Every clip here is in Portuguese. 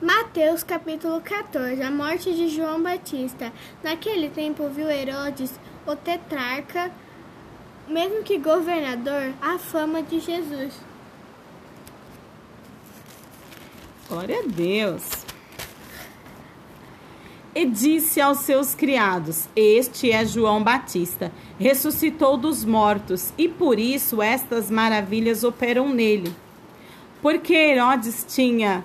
Mateus capítulo 14 A morte de João Batista. Naquele tempo viu Herodes, o tetrarca, mesmo que governador, a fama de Jesus. Glória a Deus. E disse aos seus criados: Este é João Batista, ressuscitou dos mortos, e por isso estas maravilhas operam nele. Porque Herodes tinha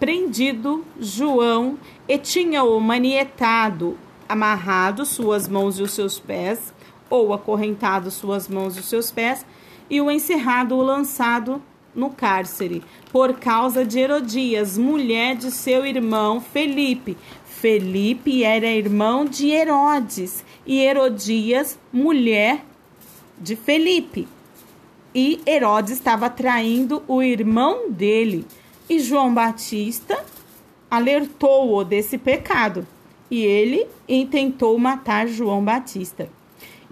prendido João e tinha-o manietado, amarrado suas mãos e os seus pés, ou acorrentado suas mãos e os seus pés, e o encerrado ou lançado no cárcere, por causa de Herodias, mulher de seu irmão Felipe. Felipe era irmão de Herodes, e Herodias, mulher de Felipe. E Herodes estava traindo o irmão dele. E João Batista alertou-o desse pecado, e ele intentou matar João Batista.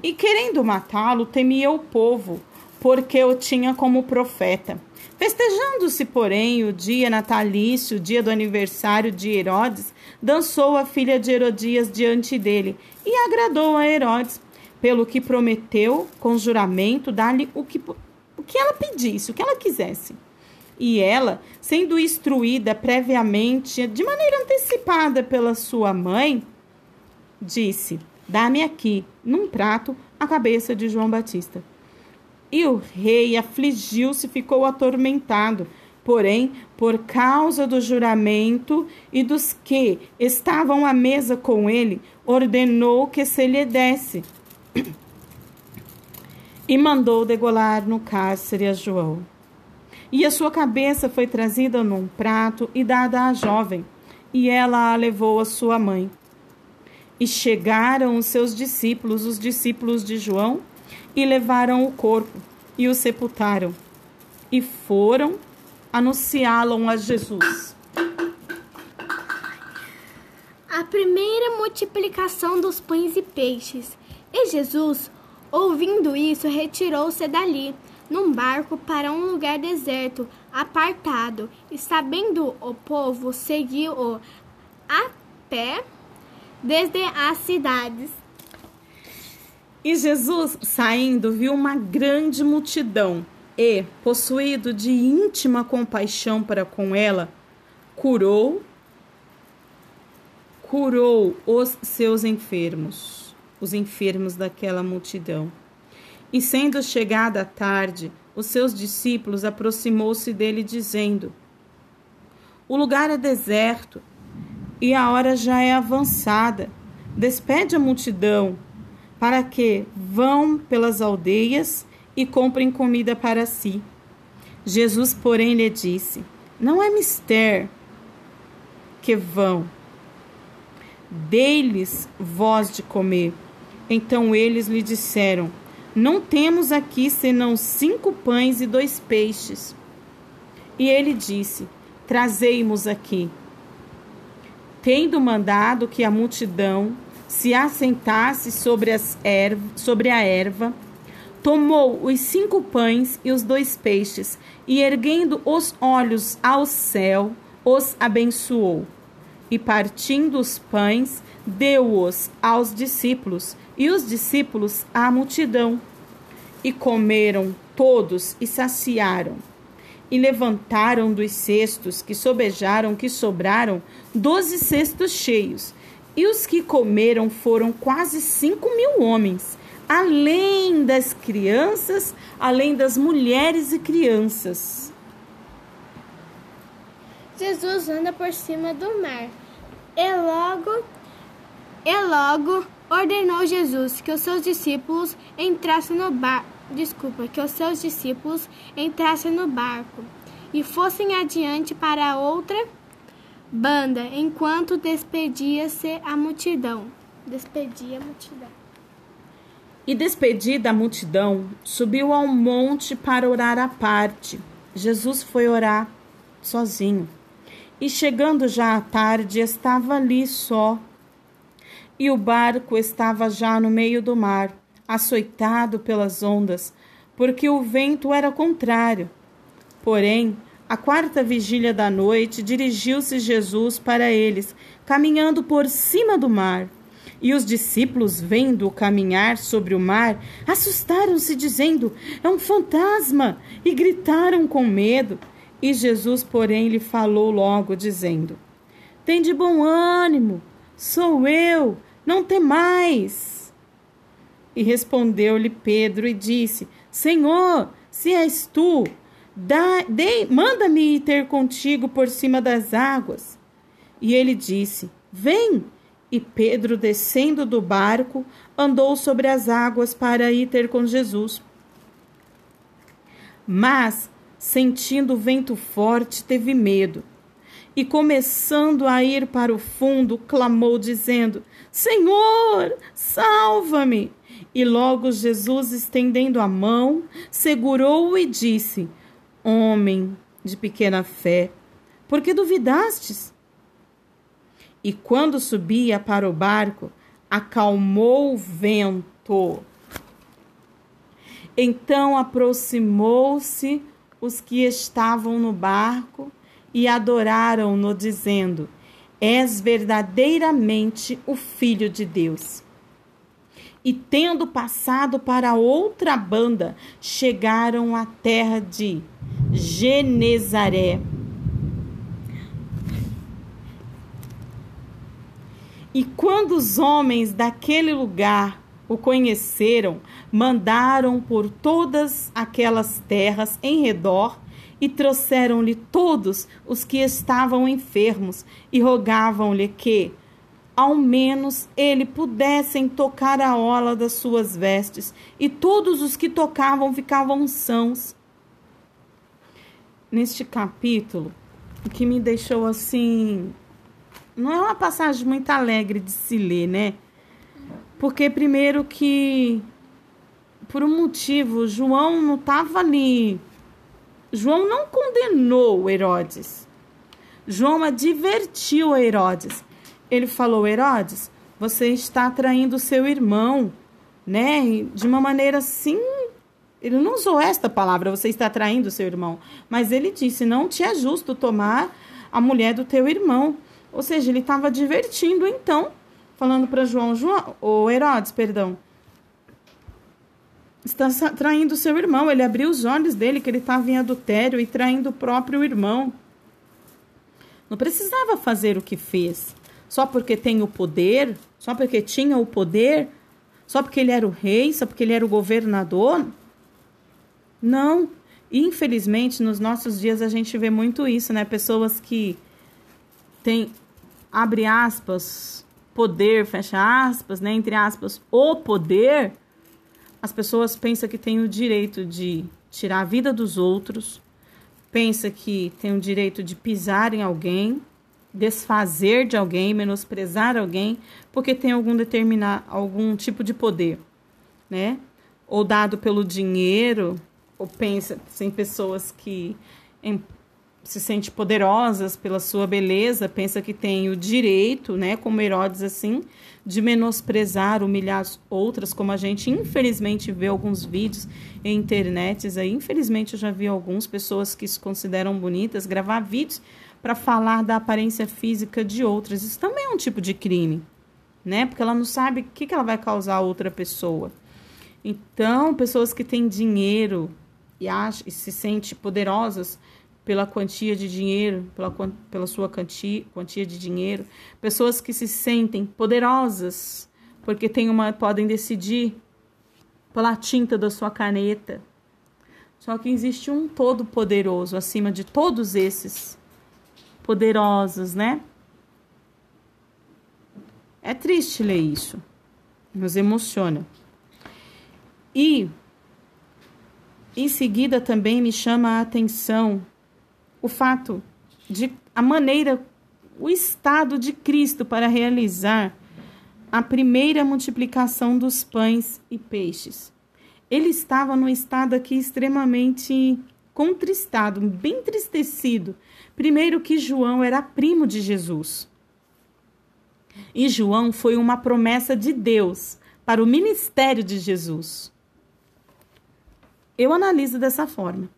E querendo matá-lo, temia o povo, porque o tinha como profeta. Festejando-se, porém, o dia natalício, o dia do aniversário de Herodes, dançou a filha de Herodias diante dele e agradou a Herodes, pelo que prometeu, com juramento, dar-lhe o que, o que ela pedisse, o que ela quisesse. E ela, sendo instruída previamente, de maneira antecipada pela sua mãe, disse: Dá-me aqui, num prato, a cabeça de João Batista. E o rei afligiu-se ficou atormentado. Porém, por causa do juramento e dos que estavam à mesa com ele, ordenou que se lhe desse. E mandou degolar no cárcere a João. E a sua cabeça foi trazida num prato e dada à jovem, e ela a levou à sua mãe. E chegaram os seus discípulos, os discípulos de João, e levaram o corpo e o sepultaram. E foram anunciá-lo a Jesus. A primeira multiplicação dos pães e peixes. E Jesus, ouvindo isso, retirou-se dali num barco para um lugar deserto, apartado, e sabendo o povo, seguiu-o a pé desde as cidades. E Jesus, saindo, viu uma grande multidão e, possuído de íntima compaixão para com ela, curou curou os seus enfermos, os enfermos daquela multidão. E sendo chegada a tarde, os seus discípulos aproximou-se dele dizendo: O lugar é deserto e a hora já é avançada. Despede a multidão para que vão pelas aldeias e comprem comida para si. Jesus, porém, lhe disse: Não é mister que vão. Dei-lhes voz de comer. Então eles lhe disseram: não temos aqui senão cinco pães e dois peixes. E ele disse: Trazei-mos aqui. Tendo mandado que a multidão se assentasse sobre, as erva, sobre a erva, tomou os cinco pães e os dois peixes, e erguendo os olhos ao céu, os abençoou. E partindo os pães, deu-os aos discípulos, e os discípulos à multidão. E comeram todos e saciaram. E levantaram dos cestos que sobejaram, que sobraram, doze cestos cheios. E os que comeram foram quase cinco mil homens, além das crianças, além das mulheres e crianças. Jesus anda por cima do mar. E logo, e logo ordenou Jesus que os seus discípulos entrassem no barco, desculpa, que os seus discípulos entrassem no barco e fossem adiante para outra banda, enquanto despedia-se a multidão. Despedia a multidão. E despedida a multidão, subiu ao monte para orar à parte. Jesus foi orar sozinho. E chegando já à tarde, estava ali só e o barco estava já no meio do mar, açoitado pelas ondas, porque o vento era contrário. Porém, A quarta vigília da noite, dirigiu-se Jesus para eles, caminhando por cima do mar. E os discípulos, vendo-o caminhar sobre o mar, assustaram-se, dizendo: É um fantasma! E gritaram com medo. E Jesus, porém, lhe falou logo, dizendo: Tem de bom ânimo, sou eu, não temais. E respondeu-lhe Pedro e disse: Senhor, se és tu, manda-me ir ter contigo por cima das águas. E ele disse: Vem. E Pedro, descendo do barco, andou sobre as águas para ir ter com Jesus. Mas, sentindo o vento forte, teve medo. E começando a ir para o fundo, clamou, dizendo: Senhor, salva-me! E logo Jesus, estendendo a mão, segurou-o e disse: Homem de pequena fé, por que duvidastes? E quando subia para o barco, acalmou o vento. Então aproximou-se os que estavam no barco e adoraram-no, dizendo: És verdadeiramente o Filho de Deus. E tendo passado para outra banda, chegaram à terra de Genezaré. E quando os homens daquele lugar o conheceram, mandaram por todas aquelas terras em redor e trouxeram-lhe todos os que estavam enfermos e rogavam-lhe que, ao menos, ele pudessem tocar a ola das suas vestes, e todos os que tocavam ficavam sãos neste capítulo, o que me deixou assim. Não é uma passagem muito alegre de se ler, né? Porque, primeiro, que por um motivo, João não estava ali. João não condenou Herodes. João advertiu a Herodes. Ele falou: Herodes, você está traindo seu irmão, né? De uma maneira assim ele não usou esta palavra, você está traindo seu irmão. Mas ele disse: Não te é justo tomar a mulher do teu irmão. Ou seja, ele estava divertindo então, falando para João, João, ou Herodes, perdão. Está traindo seu irmão. Ele abriu os olhos dele que ele estava em adultério e traindo o próprio irmão. Não precisava fazer o que fez. Só porque tem o poder, só porque tinha o poder, só porque ele era o rei, só porque ele era o governador. Não. Infelizmente, nos nossos dias a gente vê muito isso, né? Pessoas que têm, abre aspas, poder, fecha aspas, né? Entre aspas, o poder. As pessoas pensam que têm o direito de tirar a vida dos outros, pensa que tem o direito de pisar em alguém, desfazer de alguém, menosprezar alguém, porque tem algum determinar algum tipo de poder, né? Ou dado pelo dinheiro, ou pensa em pessoas que em, se sentem poderosas pela sua beleza, pensa que tem o direito, né, como Herodes assim, de menosprezar, humilhar as outras, como a gente infelizmente vê alguns vídeos em internets aí, infelizmente eu já vi algumas pessoas que se consideram bonitas gravar vídeos para falar da aparência física de outras. Isso também é um tipo de crime, né? Porque ela não sabe o que, que ela vai causar a outra pessoa. Então, pessoas que têm dinheiro, e, acha, e se sente poderosas pela quantia de dinheiro, pela, pela sua quantia, quantia de dinheiro, pessoas que se sentem poderosas porque tem uma, podem decidir pela tinta da sua caneta. Só que existe um todo poderoso acima de todos esses poderosos, né? É triste ler isso, nos emociona. E em seguida, também me chama a atenção o fato de a maneira, o estado de Cristo para realizar a primeira multiplicação dos pães e peixes. Ele estava num estado aqui extremamente contristado, bem entristecido. Primeiro que João era primo de Jesus. E João foi uma promessa de Deus para o ministério de Jesus. Eu analiso dessa forma.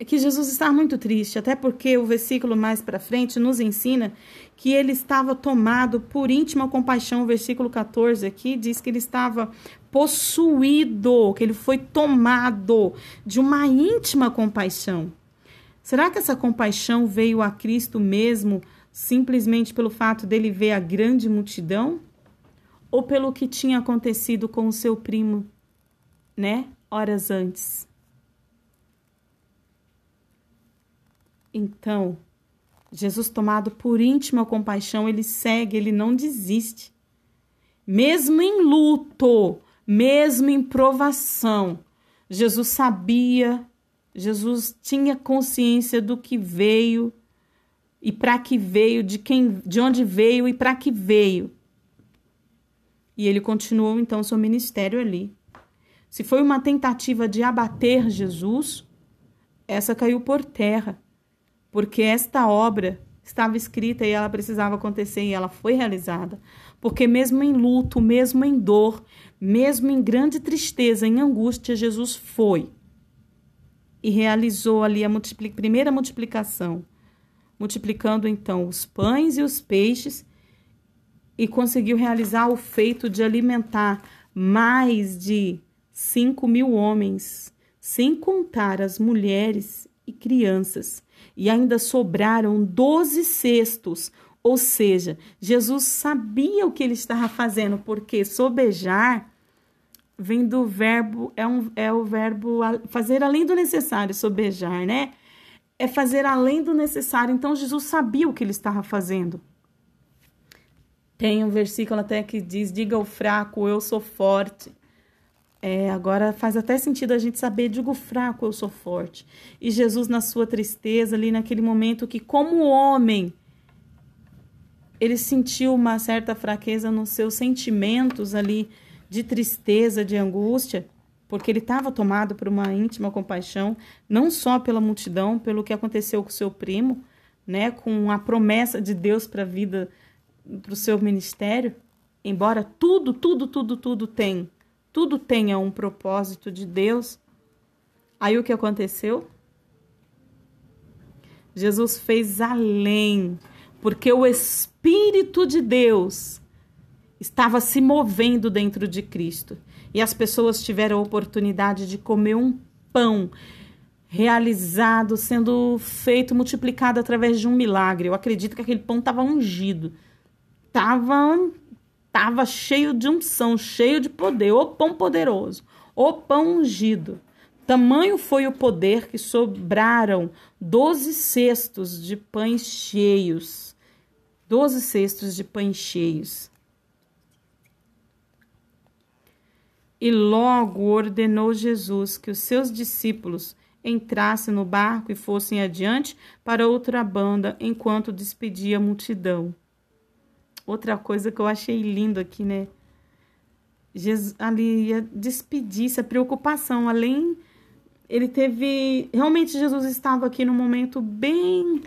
É que Jesus está muito triste, até porque o versículo mais para frente nos ensina que ele estava tomado por íntima compaixão. O versículo 14 aqui diz que ele estava possuído, que ele foi tomado de uma íntima compaixão. Será que essa compaixão veio a Cristo mesmo simplesmente pelo fato dele ver a grande multidão? Ou pelo que tinha acontecido com o seu primo, né, horas antes? Então, Jesus, tomado por íntima compaixão, ele segue, ele não desiste. Mesmo em luto, mesmo em provação, Jesus sabia, Jesus tinha consciência do que veio e para que veio, de quem, de onde veio e para que veio. E ele continuou então seu ministério ali. Se foi uma tentativa de abater Jesus, essa caiu por terra porque esta obra estava escrita e ela precisava acontecer e ela foi realizada. Porque mesmo em luto, mesmo em dor, mesmo em grande tristeza, em angústia, Jesus foi e realizou ali a multipli primeira multiplicação, multiplicando então os pães e os peixes e conseguiu realizar o feito de alimentar mais de cinco mil homens, sem contar as mulheres e crianças e ainda sobraram doze cestos. Ou seja, Jesus sabia o que ele estava fazendo, porque sobejar vem do verbo, é, um, é o verbo fazer além do necessário, sobejar, né? É fazer além do necessário. Então Jesus sabia o que ele estava fazendo. Tem um versículo até que diz: Diga ao fraco, eu sou forte. É, agora faz até sentido a gente saber, digo fraco, eu sou forte. E Jesus, na sua tristeza, ali naquele momento que, como homem, ele sentiu uma certa fraqueza nos seus sentimentos ali de tristeza, de angústia, porque ele estava tomado por uma íntima compaixão, não só pela multidão, pelo que aconteceu com seu primo, né, com a promessa de Deus para a vida, para o seu ministério, embora tudo, tudo, tudo, tudo tem tudo tenha um propósito de Deus. Aí o que aconteceu? Jesus fez além, porque o Espírito de Deus estava se movendo dentro de Cristo. E as pessoas tiveram a oportunidade de comer um pão realizado, sendo feito, multiplicado através de um milagre. Eu acredito que aquele pão estava ungido. Estava Estava cheio de unção, cheio de poder, o pão poderoso, o pão ungido. Tamanho foi o poder que sobraram doze cestos de pães cheios. Doze cestos de pães cheios. E logo ordenou Jesus que os seus discípulos entrassem no barco e fossem adiante para outra banda, enquanto despedia a multidão. Outra coisa que eu achei lindo aqui, né? Jesus, ali a despedisse, a preocupação, além ele teve, realmente Jesus estava aqui num momento bem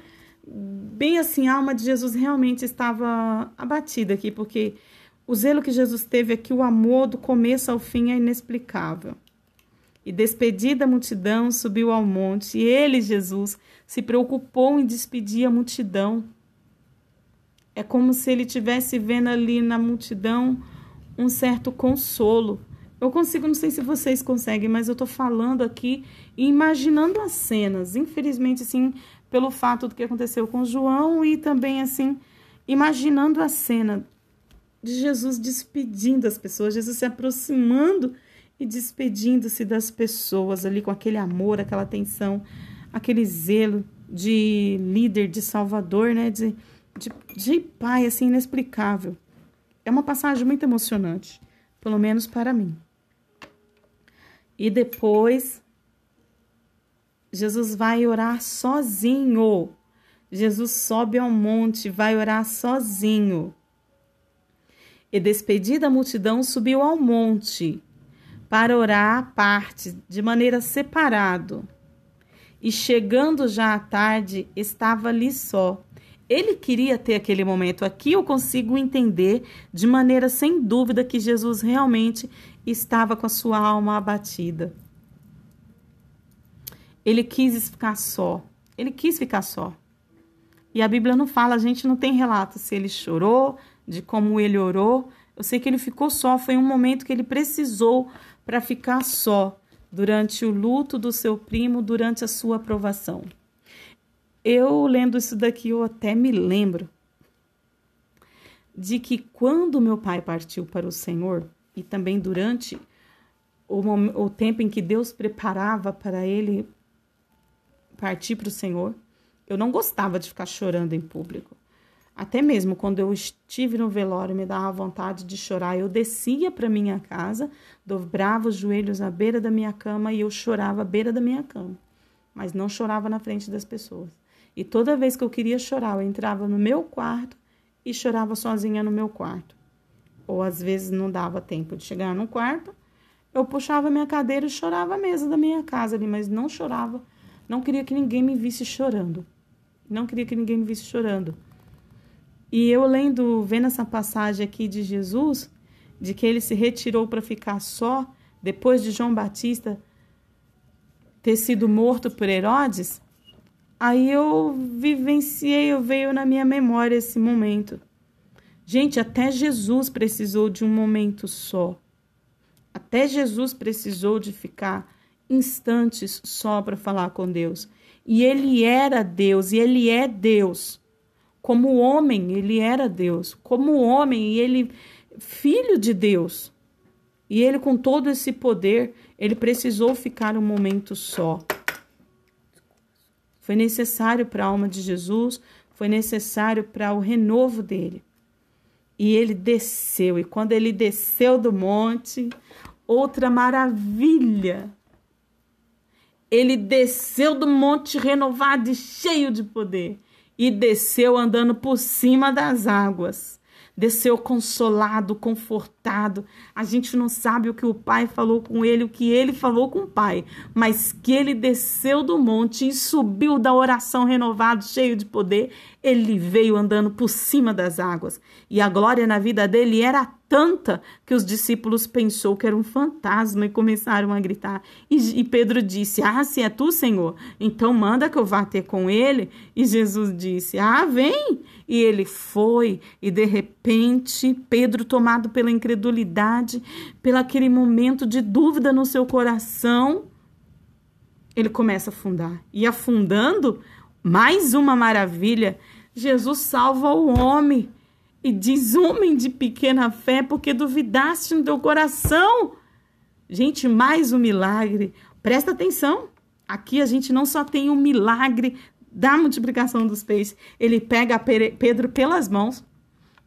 bem assim, a alma de Jesus realmente estava abatida aqui, porque o zelo que Jesus teve aqui, o amor do começo ao fim é inexplicável. E despedida a multidão, subiu ao monte, e ele, Jesus, se preocupou em despedir a multidão. É como se ele tivesse vendo ali na multidão um certo consolo. Eu consigo, não sei se vocês conseguem, mas eu tô falando aqui e imaginando as cenas. Infelizmente, assim, pelo fato do que aconteceu com João e também, assim, imaginando a cena de Jesus despedindo as pessoas, Jesus se aproximando e despedindo-se das pessoas ali com aquele amor, aquela atenção, aquele zelo de líder, de salvador, né? De, de, de pai assim inexplicável. É uma passagem muito emocionante, pelo menos para mim. E depois Jesus vai orar sozinho. Jesus sobe ao monte, vai orar sozinho. E despedida a multidão, subiu ao monte para orar à parte, de maneira separado. E chegando já à tarde, estava ali só. Ele queria ter aquele momento. Aqui eu consigo entender de maneira sem dúvida que Jesus realmente estava com a sua alma abatida. Ele quis ficar só. Ele quis ficar só. E a Bíblia não fala, a gente não tem relato se ele chorou, de como ele orou. Eu sei que ele ficou só, foi um momento que ele precisou para ficar só durante o luto do seu primo, durante a sua aprovação. Eu lendo isso daqui, eu até me lembro de que quando meu pai partiu para o Senhor, e também durante o, o tempo em que Deus preparava para ele partir para o Senhor, eu não gostava de ficar chorando em público. Até mesmo quando eu estive no velório, me dava vontade de chorar. Eu descia para minha casa, dobrava os joelhos à beira da minha cama e eu chorava à beira da minha cama, mas não chorava na frente das pessoas. E toda vez que eu queria chorar, eu entrava no meu quarto e chorava sozinha no meu quarto. Ou às vezes não dava tempo de chegar no quarto, eu puxava minha cadeira e chorava à mesa da minha casa ali, mas não chorava, não queria que ninguém me visse chorando. Não queria que ninguém me visse chorando. E eu lendo, vendo essa passagem aqui de Jesus, de que ele se retirou para ficar só, depois de João Batista ter sido morto por Herodes, aí eu vivenciei, eu veio na minha memória esse momento. Gente, até Jesus precisou de um momento só. Até Jesus precisou de ficar instantes só para falar com Deus. E ele era Deus, e ele é Deus. Como homem, ele era Deus. Como homem, ele filho de Deus. E ele com todo esse poder, ele precisou ficar um momento só. Foi necessário para a alma de Jesus, foi necessário para o renovo dele. E ele desceu, e quando ele desceu do monte, outra maravilha. Ele desceu do monte renovado e cheio de poder e desceu andando por cima das águas. Desceu consolado, confortado. A gente não sabe o que o pai falou com ele, o que ele falou com o pai, mas que ele desceu do monte e subiu da oração renovado, cheio de poder. Ele veio andando por cima das águas. E a glória na vida dele era tanta que os discípulos pensou que era um fantasma e começaram a gritar. E, e, Pedro disse: Ah, se é tu, Senhor, então manda que eu vá ter com ele. E Jesus disse: Ah, vem. E ele foi, e de repente, Pedro, tomado pela incredulidade, pelo aquele momento de dúvida no seu coração, ele começa a afundar. E afundando, mais uma maravilha: Jesus salva o homem e diz: Homem de pequena fé, porque duvidaste no teu coração. Gente, mais um milagre. Presta atenção. Aqui a gente não só tem o um milagre da multiplicação dos peixes, ele pega Pedro pelas mãos,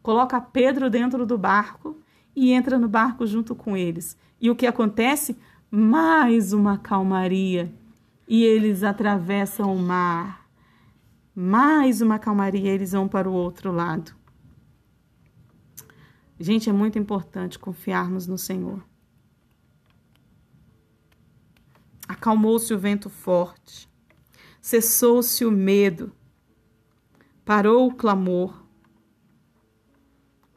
coloca Pedro dentro do barco e entra no barco junto com eles. E o que acontece? Mais uma calmaria. E eles atravessam o mar. Mais uma calmaria, eles vão para o outro lado. Gente, é muito importante confiarmos no Senhor. Acalmou-se o vento forte, cessou-se o medo, parou o clamor,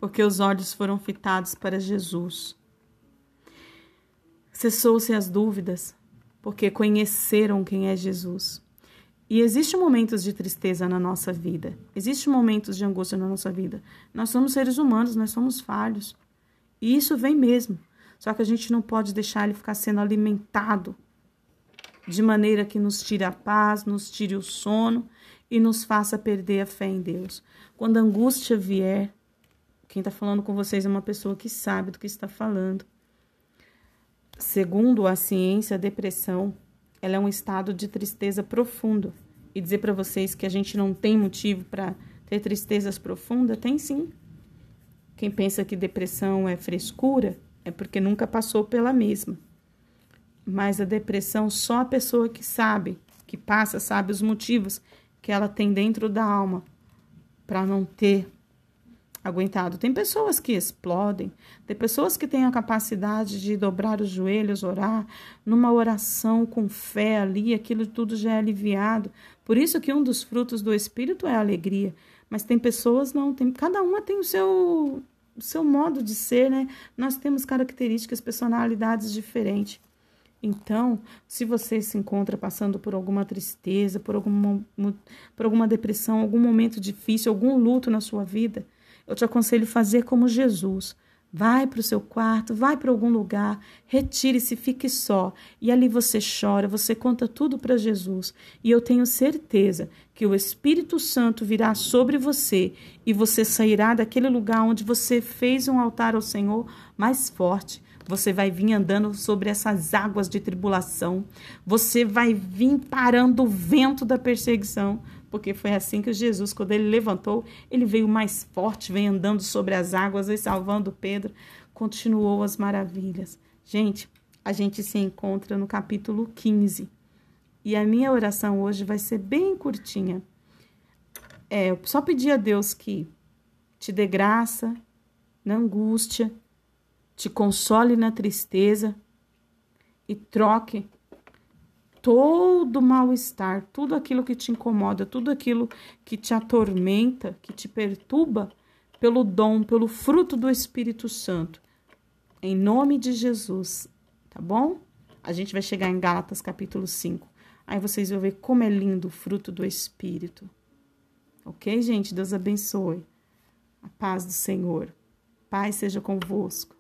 porque os olhos foram fitados para Jesus. Cessou-se as dúvidas, porque conheceram quem é Jesus. E existem momentos de tristeza na nossa vida, existem momentos de angústia na nossa vida. Nós somos seres humanos, nós somos falhos. E isso vem mesmo. Só que a gente não pode deixar ele ficar sendo alimentado de maneira que nos tire a paz, nos tire o sono e nos faça perder a fé em Deus. Quando a angústia vier, quem está falando com vocês é uma pessoa que sabe do que está falando. Segundo a ciência, a depressão ela é um estado de tristeza profundo. E dizer para vocês que a gente não tem motivo para ter tristezas profundas, tem sim. Quem pensa que depressão é frescura é porque nunca passou pela mesma. Mas a depressão, só a pessoa que sabe, que passa, sabe os motivos que ela tem dentro da alma para não ter aguentado. Tem pessoas que explodem, tem pessoas que têm a capacidade de dobrar os joelhos, orar, numa oração com fé ali, aquilo tudo já é aliviado. Por isso que um dos frutos do espírito é a alegria. Mas tem pessoas não, tem, cada uma tem o seu o seu modo de ser, né? Nós temos características, personalidades diferentes. Então, se você se encontra passando por alguma tristeza, por alguma, por alguma depressão, algum momento difícil, algum luto na sua vida, eu te aconselho fazer como Jesus. Vai para o seu quarto, vai para algum lugar, retire-se, fique só. E ali você chora, você conta tudo para Jesus. E eu tenho certeza que o Espírito Santo virá sobre você e você sairá daquele lugar onde você fez um altar ao Senhor mais forte. Você vai vir andando sobre essas águas de tribulação. Você vai vir parando o vento da perseguição porque foi assim que Jesus, quando ele levantou, ele veio mais forte, veio andando sobre as águas e salvando Pedro, continuou as maravilhas. Gente, a gente se encontra no capítulo 15. E a minha oração hoje vai ser bem curtinha. É, eu só pedir a Deus que te dê graça na angústia, te console na tristeza e troque todo mal-estar, tudo aquilo que te incomoda, tudo aquilo que te atormenta, que te perturba, pelo dom, pelo fruto do Espírito Santo. Em nome de Jesus, tá bom? A gente vai chegar em Gálatas capítulo 5. Aí vocês vão ver como é lindo o fruto do Espírito. Ok, gente? Deus abençoe. A paz do Senhor. Paz seja convosco.